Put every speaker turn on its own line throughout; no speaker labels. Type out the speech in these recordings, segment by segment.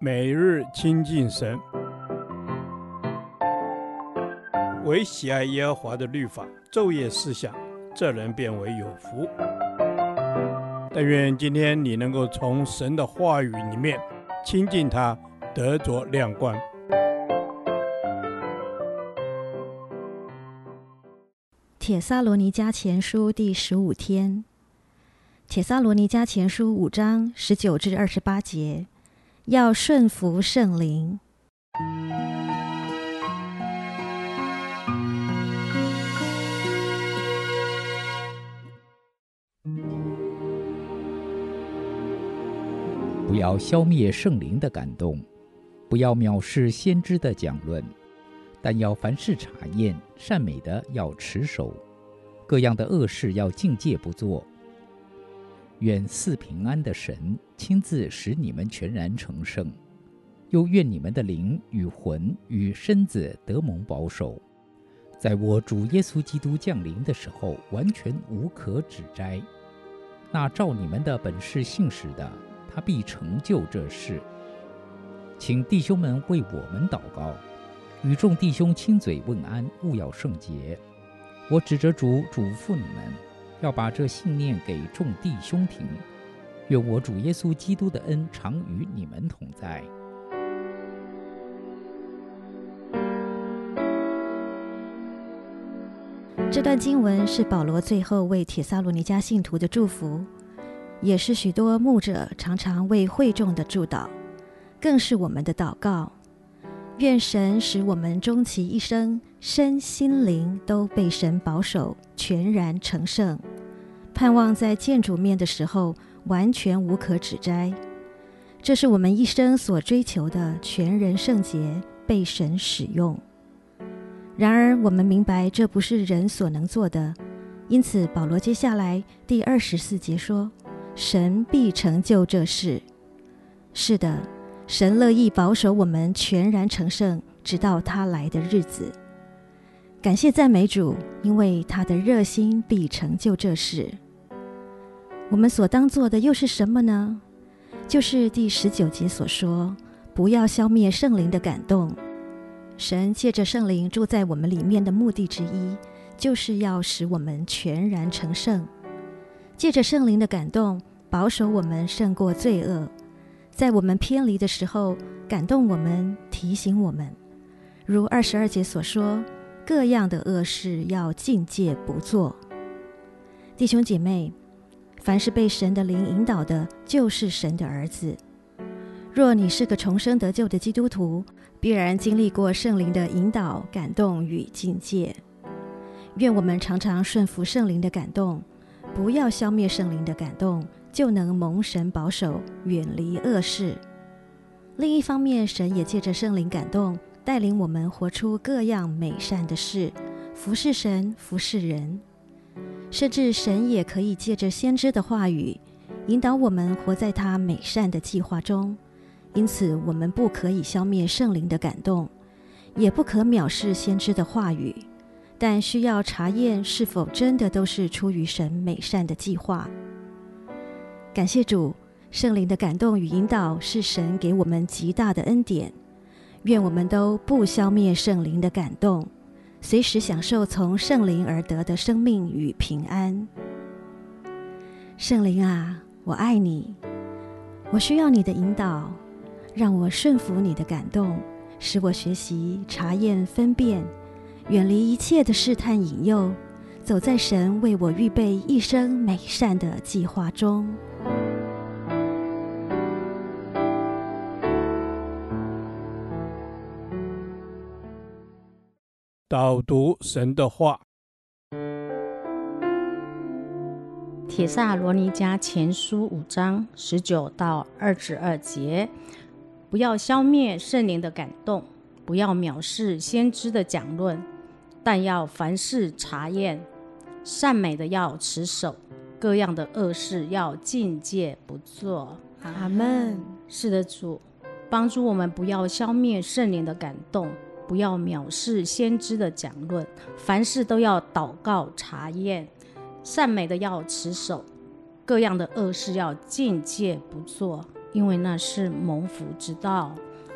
每日亲近神，唯喜爱耶和华的律法，昼夜思想，这人便为有福。但愿今天你能够从神的话语里面亲近他，得着亮光。
帖撒罗尼迦前书第十五天，帖撒罗尼迦前书五章十九至二十八节。要顺服圣灵，
不要消灭圣灵的感动，不要藐视先知的讲论，但要凡事查验，善美的要持守，各样的恶事要禁戒不做。愿赐平安的神亲自使你们全然成圣，又愿你们的灵与魂与身子得蒙保守，在我主耶稣基督降临的时候完全无可指摘。那照你们的本事信使的，他必成就这事。请弟兄们为我们祷告，与众弟兄亲嘴问安，勿要圣洁。我指着主嘱咐你们。要把这信念给众弟兄听。愿我主耶稣基督的恩常与你们同在。
这段经文是保罗最后为帖撒罗尼迦信徒的祝福，也是许多牧者常常为会众的祝祷，更是我们的祷告。愿神使我们终其一生，身心灵都被神保守，全然成圣。盼望在见主面的时候完全无可指摘，这是我们一生所追求的全人圣洁，被神使用。然而，我们明白这不是人所能做的，因此保罗接下来第二十四节说：“神必成就这事。”是的，神乐意保守我们全然成圣，直到他来的日子。感谢赞美主，因为他的热心必成就这事。我们所当做的又是什么呢？就是第十九节所说：“不要消灭圣灵的感动。”神借着圣灵住在我们里面的目的之一，就是要使我们全然成圣。借着圣灵的感动，保守我们胜过罪恶，在我们偏离的时候，感动我们，提醒我们。如二十二节所说：“各样的恶事要禁戒不做。”弟兄姐妹。凡是被神的灵引导的，就是神的儿子。若你是个重生得救的基督徒，必然经历过圣灵的引导、感动与禁戒。愿我们常常顺服圣灵的感动，不要消灭圣灵的感动，就能蒙神保守，远离恶事。另一方面，神也借着圣灵感动，带领我们活出各样美善的事，服侍神，服侍人。甚至神也可以借着先知的话语，引导我们活在他美善的计划中。因此，我们不可以消灭圣灵的感动，也不可藐视先知的话语，但需要查验是否真的都是出于神美善的计划。感谢主，圣灵的感动与引导是神给我们极大的恩典。愿我们都不消灭圣灵的感动。随时享受从圣灵而得的生命与平安。圣灵啊，我爱你，我需要你的引导，让我顺服你的感动，使我学习查验分辨，远离一切的试探引诱，走在神为我预备一生美善的计划中。
导读神的话，《
帖撒罗尼迦前书》五章十九到二十二节：不要消灭圣灵的感动，不要藐视先知的讲论，但要凡事查验，善美的要持守，各样的恶事要禁戒不做。
阿门。
是的，主帮助我们，不要消灭圣灵的感动。不要藐视先知的讲论，凡事都要祷告查验，善美的要持守，各样的恶事要禁戒不做。因为那是蒙福之道。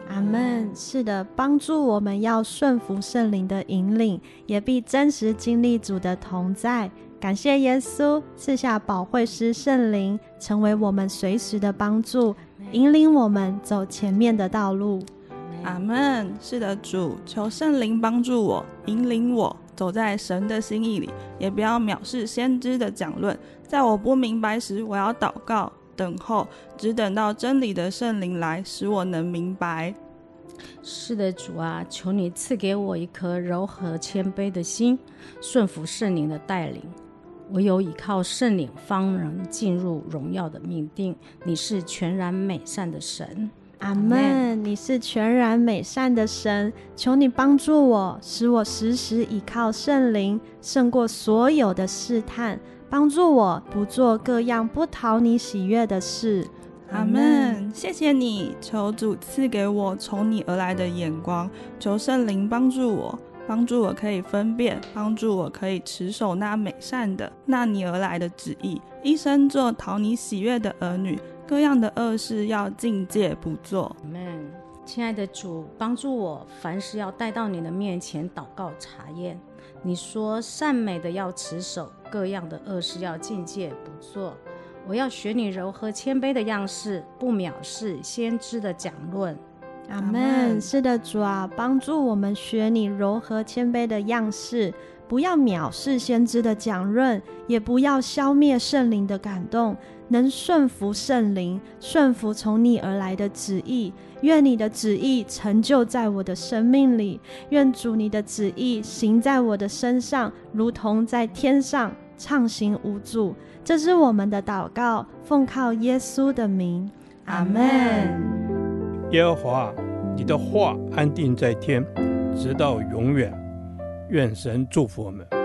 阿门。是的，帮助我们要顺服圣灵的引领，也必真实经历主的同在。感谢耶稣赐下保惠师圣灵，成为我们随时的帮助，引领我们走前面的道路。
阿门。是的，主，求圣灵帮助我，引领我走在神的心意里，也不要藐视先知的讲论。在我不明白时，我要祷告。等候，只等到真理的圣灵来，使我能明白。
是的，主啊，求你赐给我一颗柔和谦卑的心，顺服圣灵的带领。唯有依靠圣灵，方能进入荣耀的命定。你是全然美善的神，
阿门。你是全然美善的神，求你帮助我，使我时时倚靠圣灵，胜过所有的试探。帮助我不做各样不讨你喜悦的事，
阿门。谢谢你，求主赐给我从你而来的眼光，求圣灵帮助我，帮助我可以分辨，帮助我可以持守那美善的、那你而来的旨意，一生做讨你喜悦的儿女，各样的恶事要境界不做。
阿门。亲爱的主，帮助我，凡事要带到你的面前祷告查验。你说善美的要持守，各样的恶事要境界不做。我要学你柔和谦卑的样式，不藐视先知的讲论。
阿门。是的，主啊，帮助我们学你柔和谦卑的样式，不要藐视先知的讲论，也不要消灭圣灵的感动，能顺服圣灵，顺服从你而来的旨意。愿你的旨意成就在我的生命里，愿主你的旨意行在我的身上，如同在天上畅行无阻。这是我们的祷告，奉靠耶稣的名，阿门。
耶和华，你的话安定在天，直到永远。愿神祝福我们。